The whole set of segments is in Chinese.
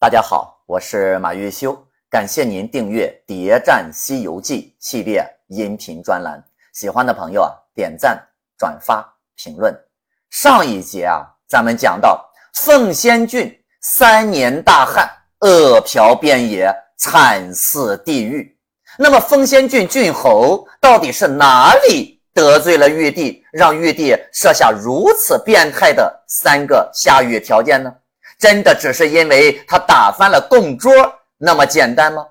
大家好，我是马月修，感谢您订阅《谍战西游记》系列音频专栏。喜欢的朋友啊，点赞、转发、评论。上一节啊，咱们讲到凤仙郡三年大旱，饿殍遍野，惨似地狱。那么凤仙郡郡侯到底是哪里得罪了玉帝，让玉帝设下如此变态的三个下雨条件呢？真的只是因为他打翻了供桌那么简单吗？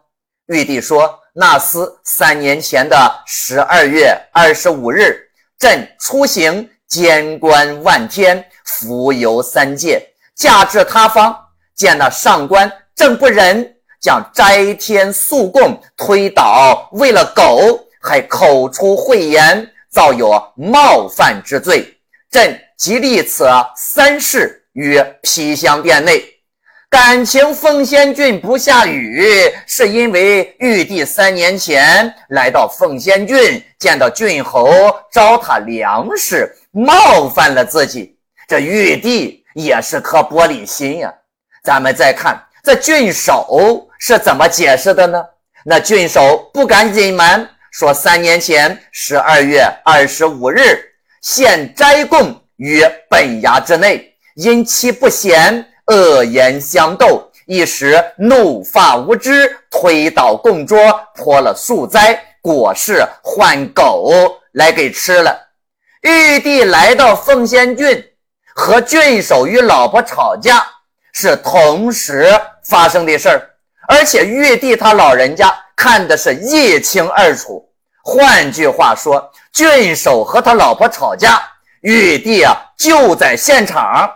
玉帝说：“那厮三年前的十二月二十五日，朕出行监观万天，浮游三界，驾至他方，见那上官正不忍，将斋天素供推倒，为了狗，还口出秽言，造有冒犯之罪。朕即立此三事。”于披香殿内，感情凤仙郡不下雨，是因为玉帝三年前来到凤仙郡，见到郡侯招他粮食，冒犯了自己。这玉帝也是颗玻璃心呀。咱们再看这郡守是怎么解释的呢？那郡守不敢隐瞒，说三年前十二月二十五日，献斋供于本衙之内。因其不贤，恶言相斗，一时怒发无知，推倒供桌，泼了素斋，果是换狗来给吃了。玉帝来到凤仙郡，和郡守与老婆吵架，是同时发生的事儿，而且玉帝他老人家看的是一清二楚。换句话说，郡守和他老婆吵架，玉帝啊就在现场。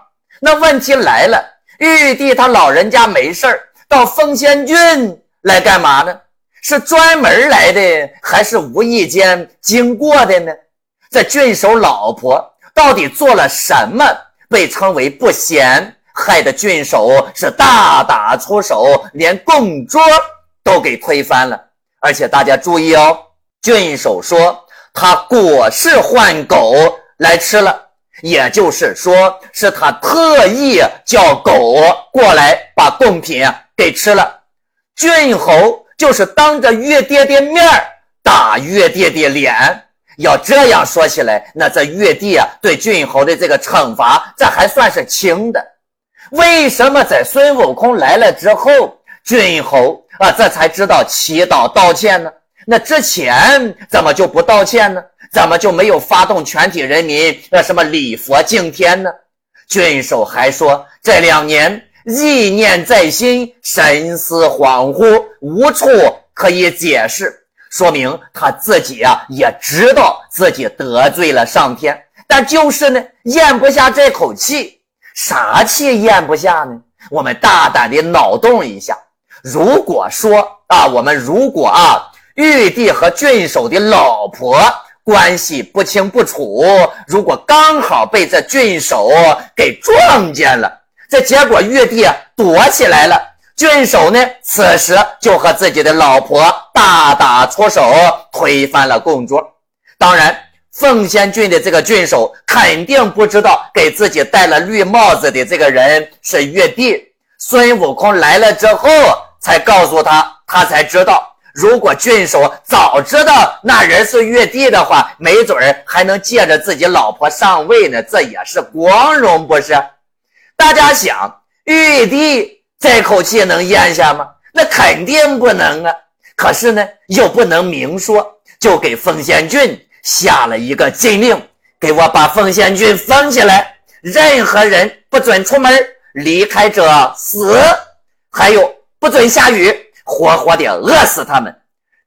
那问题来了，玉帝他老人家没事儿到凤仙郡来干嘛呢？是专门来的，还是无意间经过的呢？这郡守老婆到底做了什么，被称为不贤，害得郡守是大打出手，连供桌都给推翻了。而且大家注意哦，郡守说他果是换狗来吃了。也就是说，是他特意叫狗过来把贡品给吃了。郡侯就是当着岳爹爹面打岳爹爹脸。要这样说起来，那这岳帝啊对郡侯的这个惩罚，这还算是轻的。为什么在孙悟空来了之后，郡侯啊这才知道祈祷道歉呢？那之前怎么就不道歉呢？怎么就没有发动全体人民呃什么礼佛敬天呢？郡守还说这两年意念在心，神思恍惚，无处可以解释，说明他自己啊也知道自己得罪了上天，但就是呢咽不下这口气。啥气咽不下呢？我们大胆的脑洞一下，如果说啊，我们如果啊，玉帝和郡守的老婆。关系不清不楚，如果刚好被这郡守给撞见了，这结果玉帝躲起来了，郡守呢，此时就和自己的老婆大打出手，推翻了供桌。当然，凤仙郡的这个郡守肯定不知道给自己戴了绿帽子的这个人是玉帝。孙悟空来了之后，才告诉他，他才知道。如果郡守早知道那人是玉帝的话，没准儿还能借着自己老婆上位呢，这也是光荣，不是？大家想，玉帝这口气能咽下吗？那肯定不能啊！可是呢，又不能明说，就给凤仙郡下了一个禁令，给我把凤仙郡封起来，任何人不准出门，离开者死，还有不准下雨。活活的饿死他们，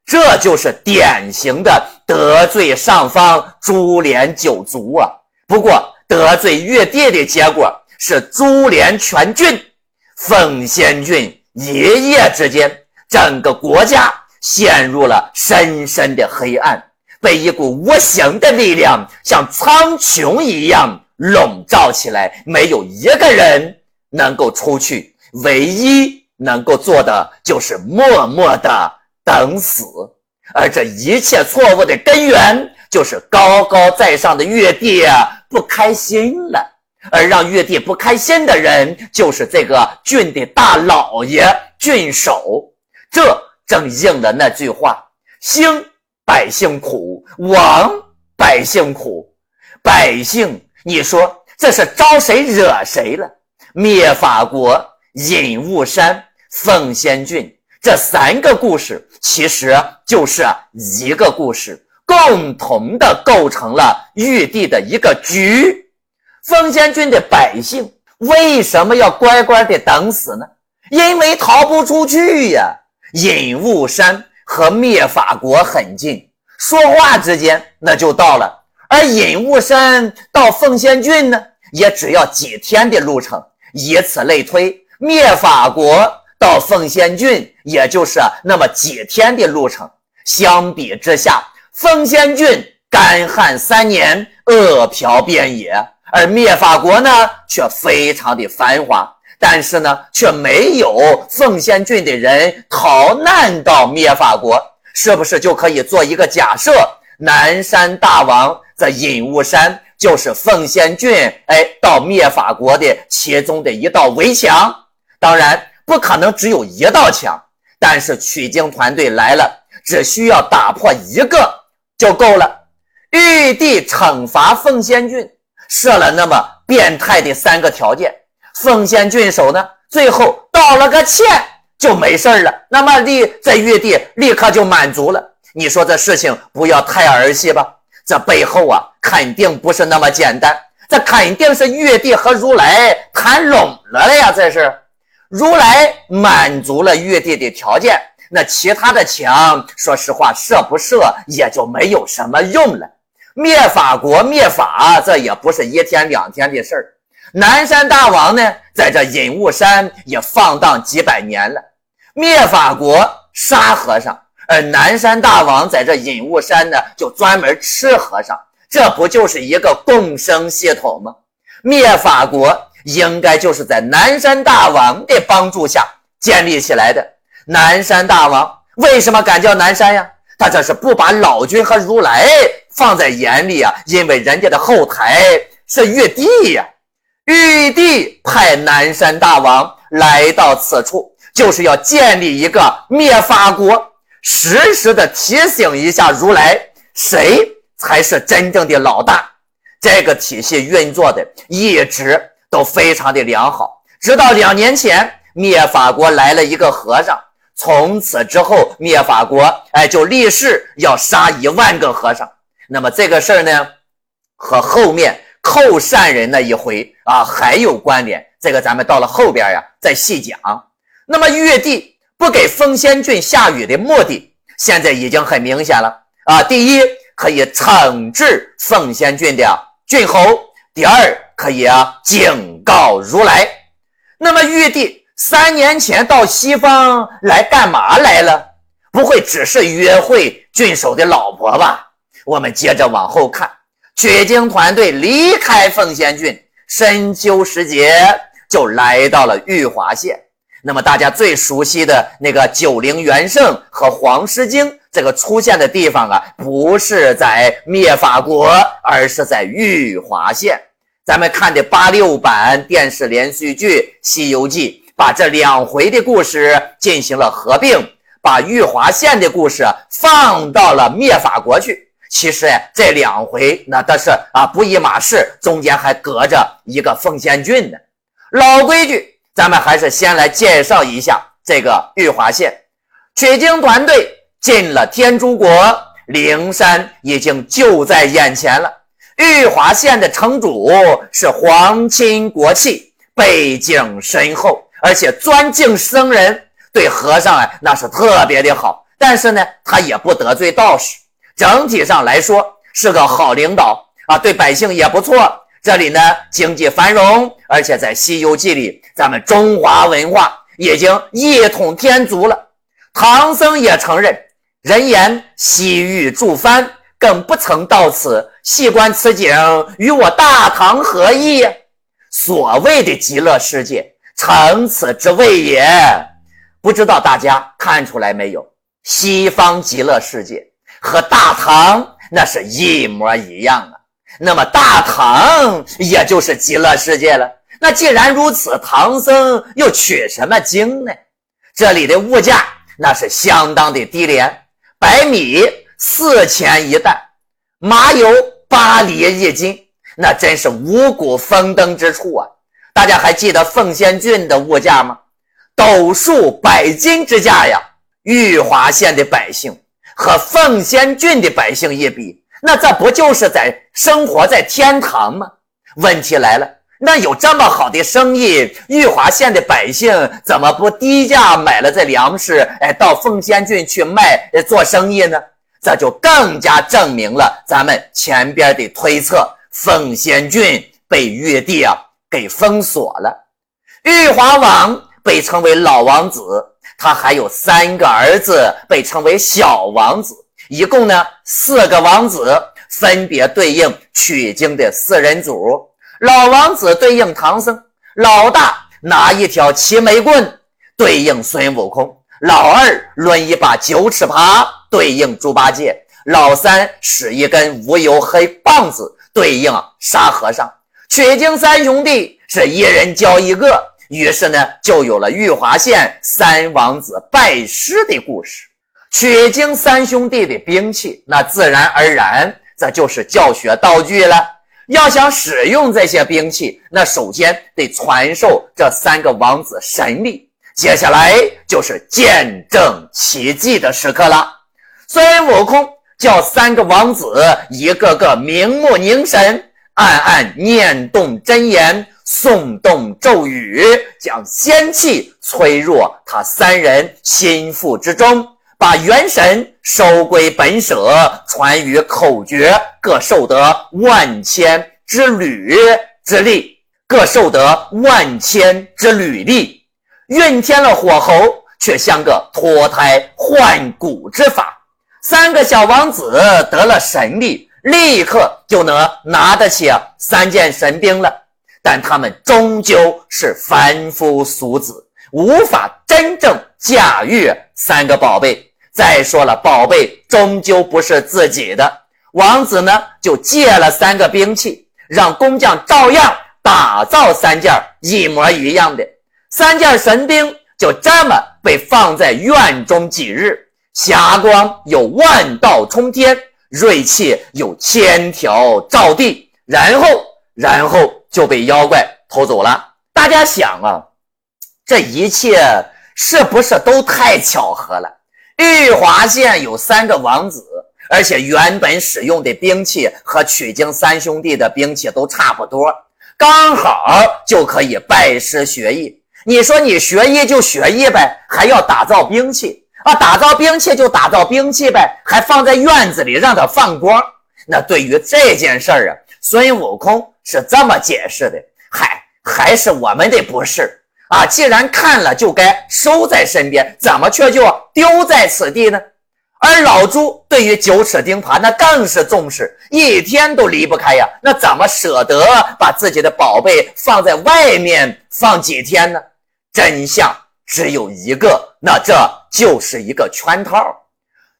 这就是典型的得罪上方，株连九族啊！不过得罪越帝的结果是株连全郡，奉先郡一夜之间，整个国家陷入了深深的黑暗，被一股无形的力量像苍穹一样笼罩起来，没有一个人能够出去，唯一。能够做的就是默默的等死，而这一切错误的根源就是高高在上的玉帝不开心了，而让玉帝不开心的人，就是这个郡的大老爷郡守。这正应了那句话：兴百姓苦，亡百姓苦。百姓，你说这是招谁惹谁了？灭法国、隐雾山、奉先郡这三个故事，其实就是一个故事，共同的构成了玉帝的一个局。奉先郡的百姓为什么要乖乖的等死呢？因为逃不出去呀。隐雾山和灭法国很近，说话之间那就到了；而隐雾山到奉先郡呢，也只要几天的路程。以此类推，灭法国到奉先郡也就是那么几天的路程。相比之下，奉先郡干旱三年，饿殍遍野，而灭法国呢，却非常的繁华。但是呢，却没有奉先郡的人逃难到灭法国，是不是就可以做一个假设？南山大王在隐雾山就是奉先郡，哎，到灭法国的其中的一道围墙。当然不可能只有一道墙，但是取经团队来了，只需要打破一个就够了。玉帝惩罚奉仙郡，设了那么变态的三个条件。奉仙郡守呢，最后道了个歉就没事了。那么立在玉帝立刻就满足了。你说这事情不要太儿戏吧？这背后啊，肯定不是那么简单。这肯定是玉帝和如来谈拢了呀。这是如来满足了玉帝的条件，那其他的墙，说实话设不设也就没有什么用了。灭法国灭法，这也不是一天两天的事儿。南山大王呢，在这隐雾山也放荡几百年了，灭法国杀和尚，而南山大王在这隐雾山呢，就专门吃和尚，这不就是一个共生系统吗？灭法国应该就是在南山大王的帮助下建立起来的。南山大王为什么敢叫南山呀？他这是不把老君和如来放在眼里啊，因为人家的后台是玉帝呀。玉帝派南山大王来到此处，就是要建立一个灭法国，时时的提醒一下如来，谁才是真正的老大。这个体系运作的一直都非常的良好，直到两年前，灭法国来了一个和尚，从此之后，灭法国哎就立誓要杀一万个和尚。那么这个事儿呢，和后面。寇善人那一回啊，还有关联。这个咱们到了后边呀，再细讲。那么玉帝不给奉先郡下雨的目的，现在已经很明显了啊。第一，可以惩治奉先郡的郡侯；第二，可以啊警告如来。那么玉帝三年前到西方来干嘛来了？不会只是约会郡守的老婆吧？我们接着往后看。取经团队离开奉先郡，深秋时节就来到了玉华县。那么大家最熟悉的那个九灵元圣和黄狮精这个出现的地方啊，不是在灭法国，而是在玉华县。咱们看的八六版电视连续剧《西游记》，把这两回的故事进行了合并，把玉华县的故事放到了灭法国去。其实呀，这两回那都是啊不一码事，中间还隔着一个奉先郡呢。老规矩，咱们还是先来介绍一下这个玉华县。取经团队进了天竺国，灵山已经就在眼前了。玉华县的城主是皇亲国戚，背景深厚，而且尊敬僧人，对和尚啊那是特别的好。但是呢，他也不得罪道士。整体上来说是个好领导啊，对百姓也不错。这里呢经济繁荣，而且在《西游记》里，咱们中华文化已经一统天族了。唐僧也承认，人言西域诸藩更不曾到此，细观此景，与我大唐何异？所谓的极乐世界，成此之谓也。不知道大家看出来没有？西方极乐世界。和大唐那是一模一样啊！那么大唐也就是极乐世界了。那既然如此，唐僧又取什么经呢？这里的物价那是相当的低廉，白米四钱一担，麻油八厘一斤，那真是五谷丰登之处啊！大家还记得凤仙郡的物价吗？斗数百斤之价呀！玉华县的百姓和凤仙郡的百姓一比，那这不就是在生活在天堂吗？问题来了。那有这么好的生意，玉华县的百姓怎么不低价买了这粮食，哎，到凤仙郡去卖做生意呢？这就更加证明了咱们前边的推测：凤仙郡被玉帝啊给封锁了。玉华王被称为老王子，他还有三个儿子被称为小王子，一共呢四个王子，分别对应取经的四人组。老王子对应唐僧，老大拿一条齐眉棍对应孙悟空，老二抡一把九齿耙对应猪八戒，老三使一根无油黑棒子对应沙和尚。取经三兄弟是一人教一个，于是呢就有了玉华县三王子拜师的故事。取经三兄弟的兵器，那自然而然这就是教学道具了。要想使用这些兵器，那首先得传授这三个王子神力。接下来就是见证奇迹的时刻了。孙悟空叫三个王子一个个明目凝神，暗暗念动真言，诵动咒语，将仙气催入他三人心腹之中。把元神收归本舍，传于口诀，各受得万千之旅之力，各受得万千之旅力。运添了火候，却像个脱胎换骨之法。三个小王子得了神力，立刻就能拿得起三件神兵了。但他们终究是凡夫俗子，无法真正驾驭三个宝贝。再说了，宝贝终究不是自己的，王子呢就借了三个兵器，让工匠照样打造三件一模一样的三件神兵，就这么被放在院中几日，霞光有万道冲天，锐气有千条照地，然后然后就被妖怪偷走了。大家想啊，这一切是不是都太巧合了？玉华县有三个王子，而且原本使用的兵器和取经三兄弟的兵器都差不多，刚好就可以拜师学艺。你说你学艺就学艺呗，还要打造兵器啊？打造兵器就打造兵器呗，还放在院子里让它放光。那对于这件事儿啊，孙悟空是这么解释的：嗨，还是我们的不是。啊，既然看了就该收在身边，怎么却就丢在此地呢？而老朱对于九齿钉耙那更是重视，一天都离不开呀。那怎么舍得把自己的宝贝放在外面放几天呢？真相只有一个，那这就是一个圈套。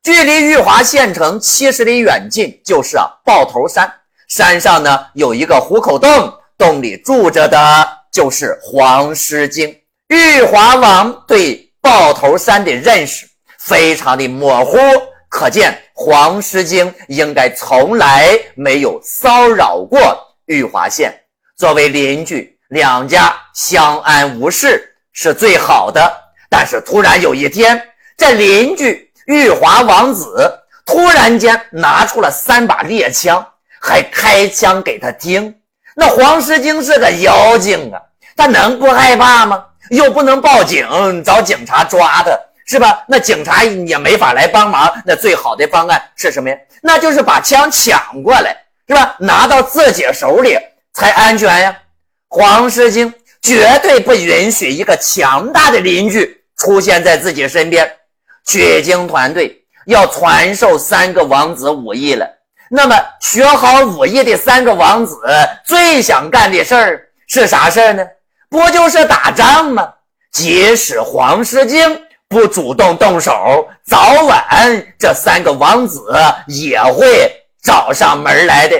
距离玉华县城七十里远近，就是啊豹头山，山上呢有一个虎口洞，洞里住着的。就是黄狮精，玉华王对豹头山的认识非常的模糊，可见黄狮精应该从来没有骚扰过玉华县。作为邻居，两家相安无事是最好的。但是突然有一天，这邻居玉华王子突然间拿出了三把猎枪，还开枪给他听。那黄狮精是个妖精啊！他能不害怕吗？又不能报警找警察抓他，是吧？那警察也没法来帮忙。那最好的方案是什么呀？那就是把枪抢过来，是吧？拿到自己手里才安全呀。黄狮精绝对不允许一个强大的邻居出现在自己身边。取经团队要传授三个王子武艺了。那么学好武艺的三个王子最想干的事儿是啥事儿呢？不就是打仗吗？即使黄狮精不主动动手，早晚这三个王子也会找上门来的。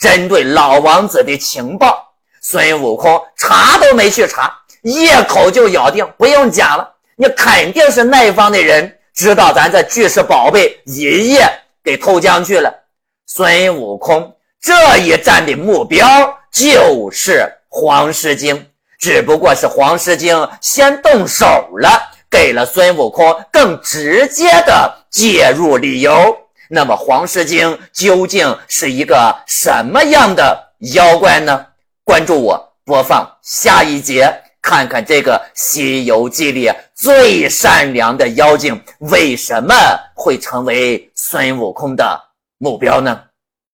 针对老王子的情报。孙悟空查都没去查，一口就咬定不用讲了，你肯定是那方的人知道咱这巨石宝贝一夜给偷将去了。孙悟空这一战的目标就是黄狮精，只不过是黄狮精先动手了，给了孙悟空更直接的介入理由。那么黄狮精究竟是一个什么样的妖怪呢？关注我，播放下一节，看看这个《西游记》里最善良的妖精为什么会成为孙悟空的目标呢？